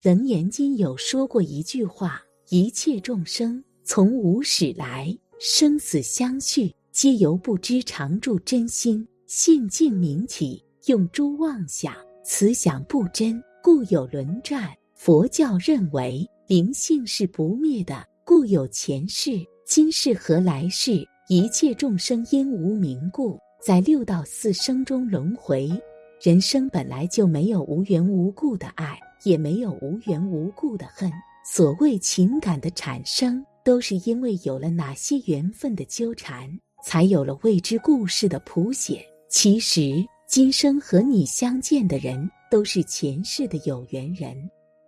楞严经有说过一句话：一切众生从无始来，生死相续，皆由不知常住真心性净明体，用诸妄想，此想不真，故有轮转。佛教认为灵性是不灭的，故有前世、今世和来世。一切众生因无明故，在六道四生中轮回。人生本来就没有无缘无故的爱，也没有无缘无故的恨。所谓情感的产生，都是因为有了哪些缘分的纠缠，才有了未知故事的谱写。其实，今生和你相见的人，都是前世的有缘人。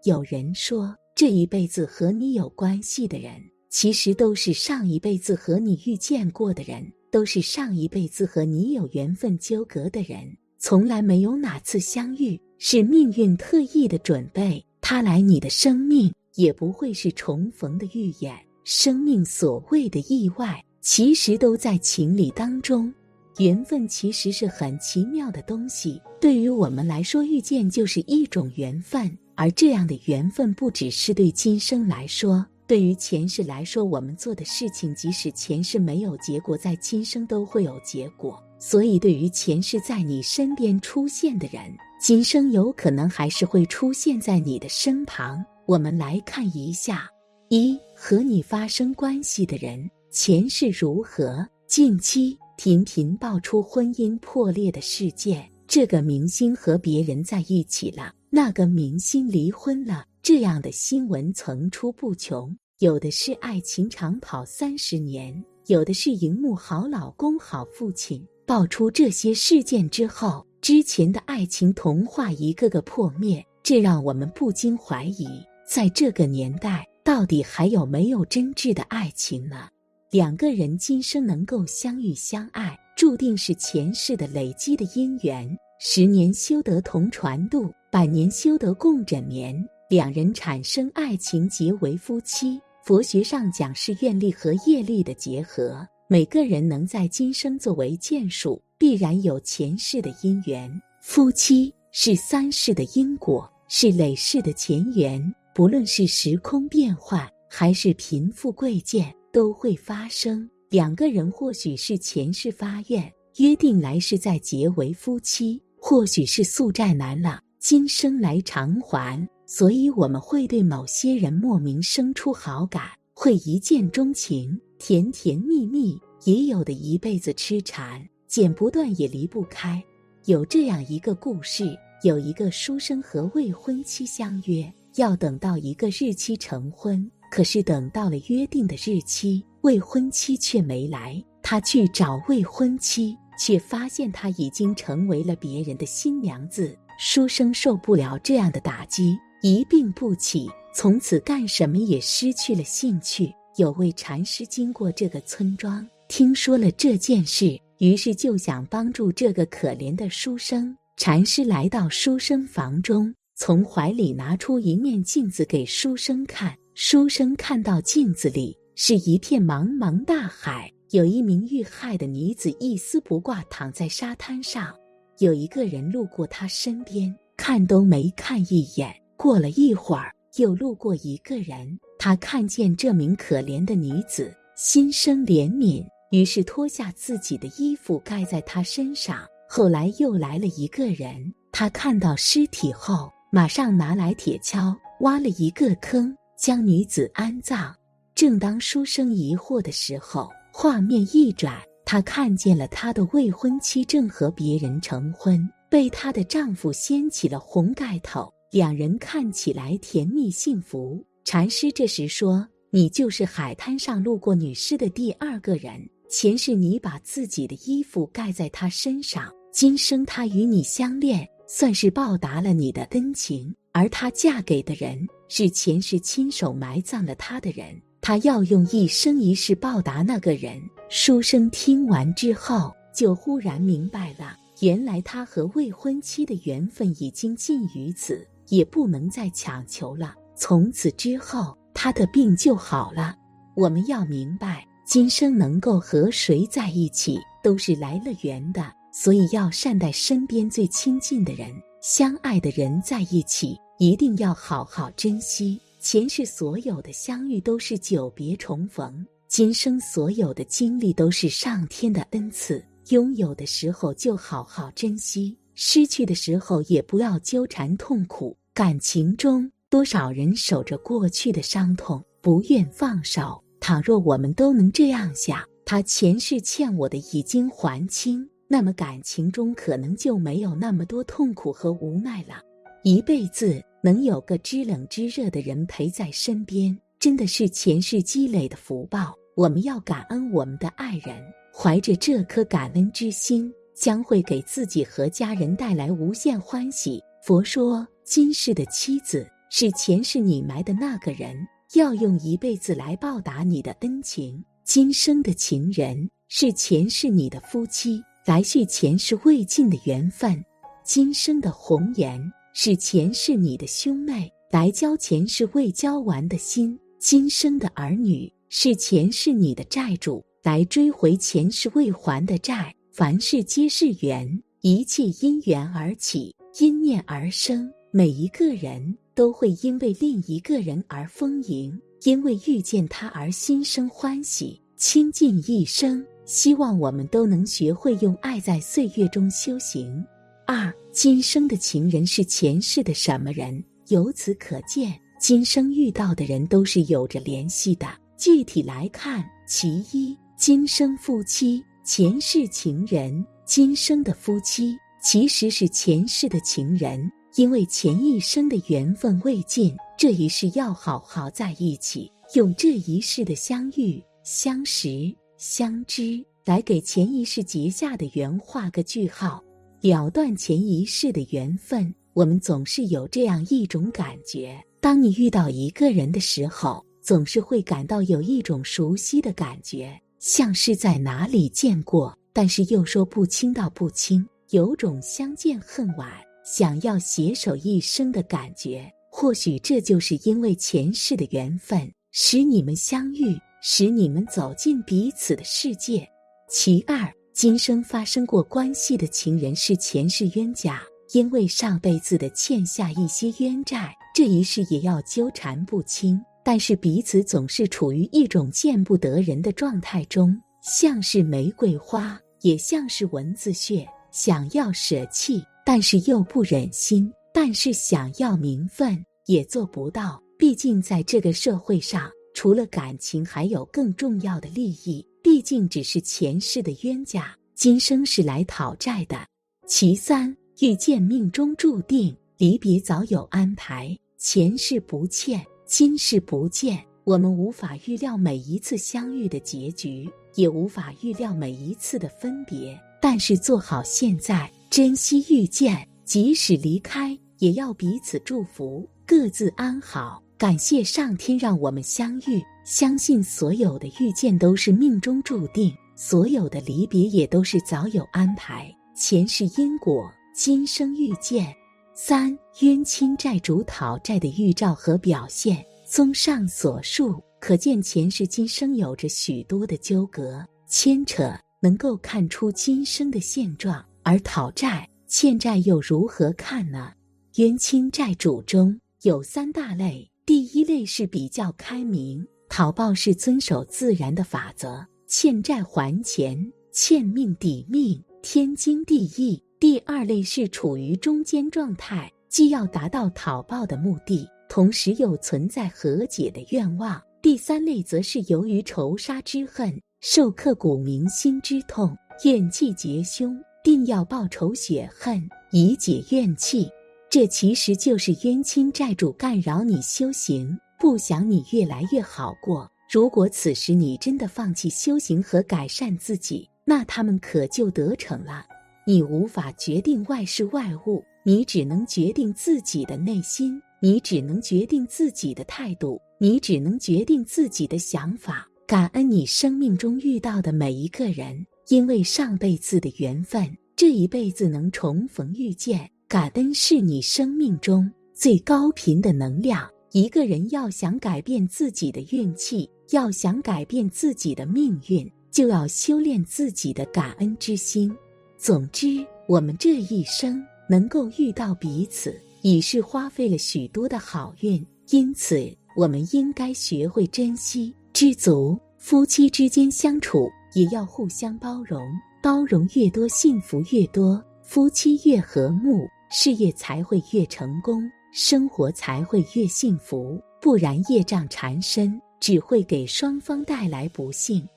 有人说，这一辈子和你有关系的人。其实都是上一辈子和你遇见过的人，都是上一辈子和你有缘分纠葛的人，从来没有哪次相遇是命运特意的准备。他来你的生命，也不会是重逢的预演。生命所谓的意外，其实都在情理当中。缘分其实是很奇妙的东西，对于我们来说，遇见就是一种缘分，而这样的缘分不只是对今生来说。对于前世来说，我们做的事情，即使前世没有结果，在今生都会有结果。所以，对于前世在你身边出现的人，今生有可能还是会出现在你的身旁。我们来看一下：一和你发生关系的人前世如何？近期频频爆出婚姻破裂的事件，这个明星和别人在一起了，那个明星离婚了。这样的新闻层出不穷，有的是爱情长跑三十年，有的是荧幕好老公、好父亲。爆出这些事件之后，之前的爱情童话一个个破灭，这让我们不禁怀疑，在这个年代，到底还有没有真挚的爱情呢？两个人今生能够相遇相爱，注定是前世的累积的因缘。十年修得同船渡，百年修得共枕眠。两人产生爱情，结为夫妻。佛学上讲是愿力和业力的结合。每个人能在今生作为眷属，必然有前世的因缘。夫妻是三世的因果，是累世的前缘。不论是时空变换，还是贫富贵贱，都会发生。两个人或许是前世发愿，约定来世再结为夫妻；或许是宿债难了，今生来偿还。所以我们会对某些人莫名生出好感，会一见钟情，甜甜蜜蜜；也有的一辈子痴缠，剪不断也离不开。有这样一个故事：有一个书生和未婚妻相约，要等到一个日期成婚。可是等到了约定的日期，未婚妻却没来。他去找未婚妻，却发现她已经成为了别人的新娘子。书生受不了这样的打击。一病不起，从此干什么也失去了兴趣。有位禅师经过这个村庄，听说了这件事，于是就想帮助这个可怜的书生。禅师来到书生房中，从怀里拿出一面镜子给书生看。书生看到镜子里是一片茫茫大海，有一名遇害的女子一丝不挂躺在沙滩上，有一个人路过他身边，看都没看一眼。过了一会儿，又路过一个人，他看见这名可怜的女子，心生怜悯，于是脱下自己的衣服盖在她身上。后来又来了一个人，他看到尸体后，马上拿来铁锹，挖了一个坑，将女子安葬。正当书生疑惑的时候，画面一转，他看见了他的未婚妻正和别人成婚，被她的丈夫掀起了红盖头。两人看起来甜蜜幸福。禅师这时说：“你就是海滩上路过女尸的第二个人。前世你把自己的衣服盖在她身上，今生她与你相恋，算是报答了你的恩情。而她嫁给的人是前世亲手埋葬了她的人，她要用一生一世报答那个人。”书生听完之后，就忽然明白了，原来他和未婚妻的缘分已经尽于此。也不能再强求了。从此之后，他的病就好了。我们要明白，今生能够和谁在一起，都是来了缘的。所以要善待身边最亲近的人，相爱的人在一起，一定要好好珍惜。前世所有的相遇都是久别重逢，今生所有的经历都是上天的恩赐。拥有的时候就好好珍惜，失去的时候也不要纠缠痛苦。感情中，多少人守着过去的伤痛，不愿放手。倘若我们都能这样想，他前世欠我的已经还清，那么感情中可能就没有那么多痛苦和无奈了。一辈子能有个知冷知热的人陪在身边，真的是前世积累的福报。我们要感恩我们的爱人。怀着这颗感恩之心，将会给自己和家人带来无限欢喜。佛说，今世的妻子是前世你埋的那个人，要用一辈子来报答你的恩情；今生的情人是前世你的夫妻，来续前世未尽的缘分；今生的红颜是前世你的兄妹，来交前世未交完的心；今生的儿女是前世你的债主。来追回前世未还的债，凡事皆是缘，一切因缘而起，因念而生。每一个人都会因为另一个人而丰盈，因为遇见他而心生欢喜，倾尽一生。希望我们都能学会用爱在岁月中修行。二，今生的情人是前世的什么人？由此可见，今生遇到的人都是有着联系的。具体来看，其一。今生夫妻，前世情人。今生的夫妻其实是前世的情人，因为前一生的缘分未尽，这一世要好好在一起，用这一世的相遇、相识、相知来给前一世结下的缘画个句号，了断前一世的缘分。我们总是有这样一种感觉：当你遇到一个人的时候，总是会感到有一种熟悉的感觉。像是在哪里见过，但是又说不清道不清，有种相见恨晚、想要携手一生的感觉。或许这就是因为前世的缘分，使你们相遇，使你们走进彼此的世界。其二，今生发生过关系的情人是前世冤家，因为上辈子的欠下一些冤债，这一世也要纠缠不清。但是彼此总是处于一种见不得人的状态中，像是玫瑰花，也像是蚊子血，想要舍弃，但是又不忍心，但是想要名分也做不到。毕竟在这个社会上，除了感情，还有更重要的利益。毕竟只是前世的冤家，今生是来讨债的。其三，遇见命中注定，离别早有安排，前世不欠。今世不见，我们无法预料每一次相遇的结局，也无法预料每一次的分别。但是做好现在，珍惜遇见，即使离开，也要彼此祝福，各自安好。感谢上天让我们相遇，相信所有的遇见都是命中注定，所有的离别也都是早有安排。前世因果，今生遇见。三冤亲债主讨债的预兆和表现，综上所述，可见前世今生有着许多的纠葛牵扯，能够看出今生的现状。而讨债欠债又如何看呢？冤亲债主中有三大类，第一类是比较开明，讨报是遵守自然的法则，欠债还钱，欠命抵命，天经地义。第二类是处于中间状态，既要达到讨报的目的，同时又存在和解的愿望。第三类则是由于仇杀之恨，受刻骨铭心之痛，怨气结胸，定要报仇雪恨以解怨气。这其实就是冤亲债主干扰你修行，不想你越来越好过。如果此时你真的放弃修行和改善自己，那他们可就得逞了。你无法决定外事外物，你只能决定自己的内心，你只能决定自己的态度，你只能决定自己的想法。感恩你生命中遇到的每一个人，因为上辈子的缘分，这一辈子能重逢遇见。感恩是你生命中最高频的能量。一个人要想改变自己的运气，要想改变自己的命运，就要修炼自己的感恩之心。总之，我们这一生能够遇到彼此，已是花费了许多的好运。因此，我们应该学会珍惜、知足。夫妻之间相处也要互相包容，包容越多，幸福越多，夫妻越和睦，事业才会越成功，生活才会越幸福。不然，业障缠身，只会给双方带来不幸。